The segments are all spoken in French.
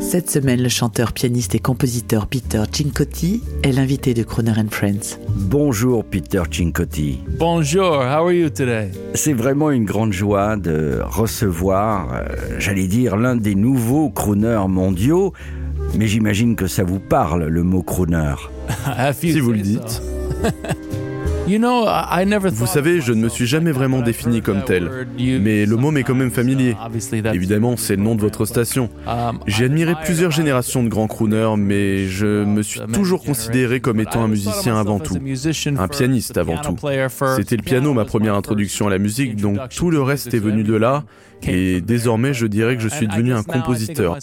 Cette semaine, le chanteur, pianiste et compositeur Peter Cincotti est l'invité de Croner and Friends. Bonjour Peter Cincotti. Bonjour, how are you today? C'est vraiment une grande joie de recevoir, euh, j'allais dire, l'un des nouveaux crooners mondiaux. Mais j'imagine que ça vous parle, le mot crooner. si vous le dites. Vous savez, je ne me suis jamais vraiment défini comme tel, mais le mot m'est quand même familier. Évidemment, c'est le nom de votre station. J'ai admiré plusieurs générations de grands crooners, mais je me suis toujours considéré comme étant un musicien avant tout, un pianiste avant tout. C'était le piano ma première introduction à la musique, donc tout le reste est venu de là, et désormais je dirais que je suis devenu un compositeur.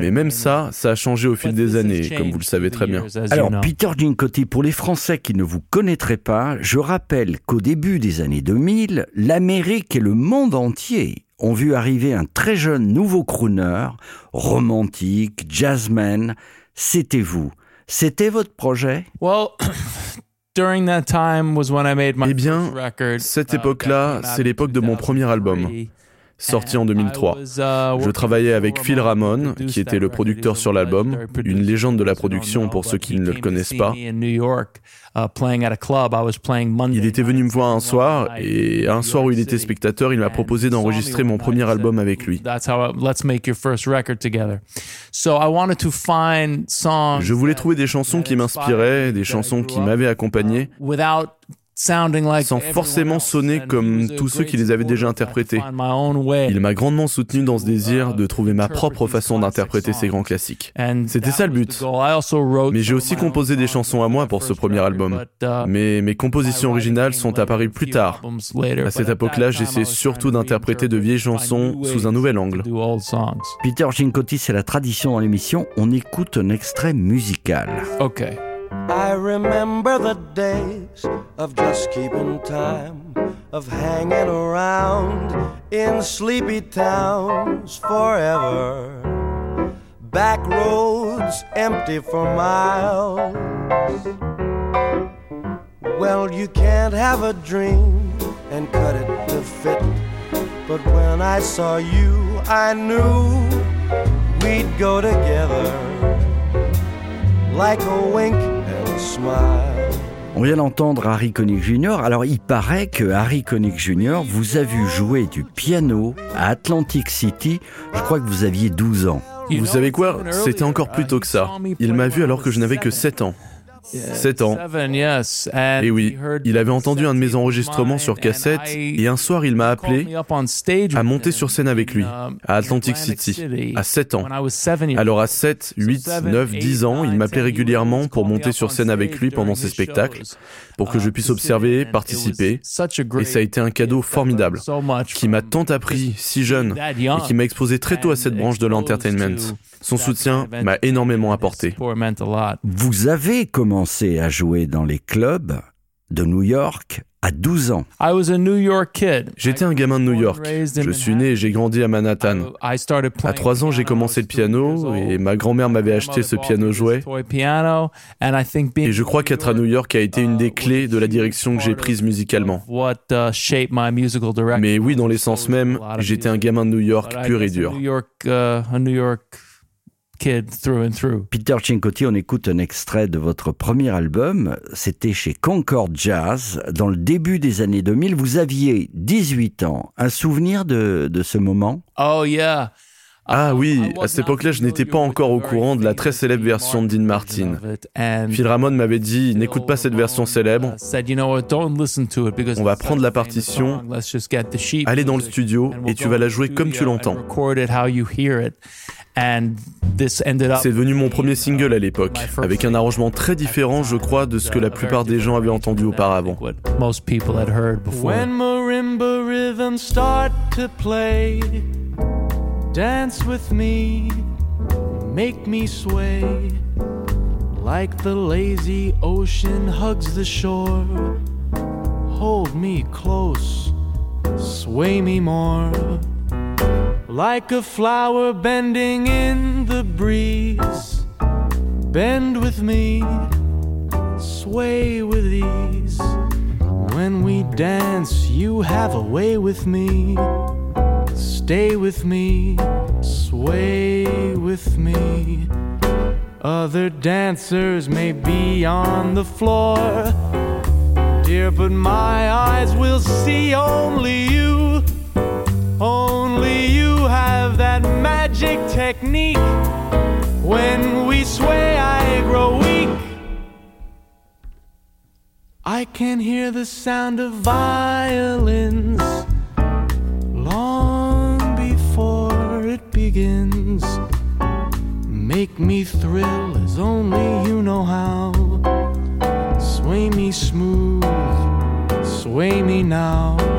Mais même ça, ça a changé au fil des années, comme vous le savez très bien. Alors, Peter Cincotti, pour les Français qui ne vous connaîtraient pas, je rappelle qu'au début des années 2000, l'Amérique et le monde entier ont vu arriver un très jeune nouveau crooner, romantique, jazzman. C'était vous. C'était votre projet? Eh bien, cette époque-là, c'est l'époque de mon premier album sorti en 2003. Je travaillais avec Phil Ramone, qui était le producteur sur l'album, une légende de la production pour ceux qui ne le connaissent pas. Il était venu me voir un soir, et un soir où il était spectateur, il m'a proposé d'enregistrer mon premier album avec lui. Je voulais trouver des chansons qui m'inspiraient, des chansons qui m'avaient accompagné, sans forcément sonner comme tous ceux qui les avaient déjà interprétés. Il m'a grandement soutenu dans ce désir de trouver ma propre façon d'interpréter ces grands classiques. C'était ça le but. Mais j'ai aussi composé des chansons à moi pour ce premier album. Mais mes compositions originales sont apparues plus tard. À cette époque-là, j'essayais surtout d'interpréter de vieilles chansons sous un nouvel angle. Peter Cincotti, c'est la tradition dans l'émission. On écoute un extrait musical. Ok. I remember the days of just keeping time, of hanging around in sleepy towns forever. Back roads empty for miles. Well, you can't have a dream and cut it to fit. But when I saw you, I knew we'd go together like a wink On vient d'entendre Harry Connick Jr. Alors il paraît que Harry Connick Jr. vous a vu jouer du piano à Atlantic City. Je crois que vous aviez 12 ans. Vous savez quoi? C'était encore plus tôt que ça. Il m'a vu alors que je n'avais que 7 ans. 7 ans. Et oui, il avait entendu un de mes enregistrements sur cassette et un soir il m'a appelé à monter sur scène avec lui à Atlantic City à 7 ans. Alors à 7, 8, 9, 10 ans, il m'appelait régulièrement pour monter sur scène avec lui pendant ses spectacles, pour que je puisse observer, participer. Et ça a été un cadeau formidable qui m'a tant appris si jeune et qui m'a exposé très tôt à cette branche de l'entertainment. Son soutien m'a énormément apporté. Vous avez commencé à jouer dans les clubs de New York à 12 ans. J'étais un gamin de New York. Je suis né et j'ai grandi à Manhattan. À 3 ans, j'ai commencé le piano et ma grand-mère m'avait acheté ce piano jouet. Et je crois qu'être à New York a été une des clés de la direction que j'ai prise musicalement. Mais oui, dans l'essence même, j'étais un gamin de New York pur et dur. Peter Cincotti, on écoute un extrait de votre premier album. C'était chez Concord Jazz. Dans le début des années 2000, vous aviez 18 ans. Un souvenir de, de ce moment? Oh yeah. Ah oui, à cette époque-là, je n'étais pas encore au courant de la très célèbre version de Dean Martin. Phil Ramone m'avait dit, n'écoute pas cette version célèbre. On va prendre la partition, aller dans le studio et tu vas la jouer comme tu l'entends. C'est devenu mon premier single à l'époque, avec un arrangement très différent, je crois, de ce que la plupart des gens avaient entendu auparavant. When marimba rhythms start to play, dance with me, make me sway, like the lazy ocean hugs the shore. Hold me close sway me more. Like a flower bending in the breeze. Bend with me, sway with ease. When we dance, you have a way with me. Stay with me, sway with me. Other dancers may be on the floor, dear, but my eyes will see only you. Only you have that magic technique. When we sway, I grow weak. I can hear the sound of violins long before it begins make me thrill as only you know how. Sway me smooth, sway me now.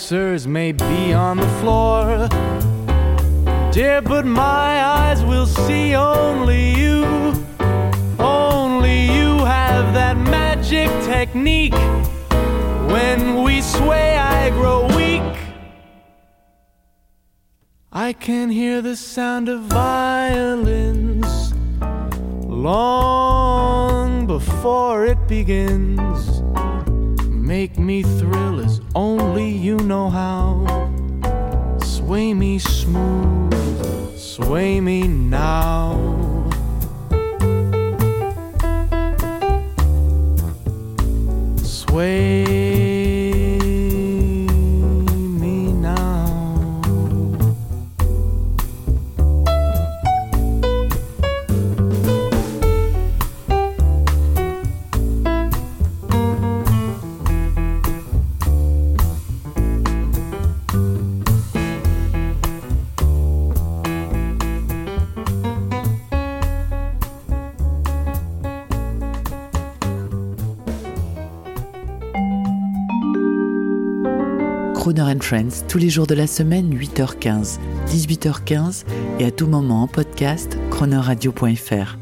Dancers may be on the floor, dear, but my eyes will see only you. Only you have that magic technique. When we sway, I grow weak. I can hear the sound of violins long before it begins. Make me thrill as only you know how. Sway me smooth, sway me now. Crooner and Friends, tous les jours de la semaine, 8h15, 18h15 et à tout moment en podcast, chronoradio.fr.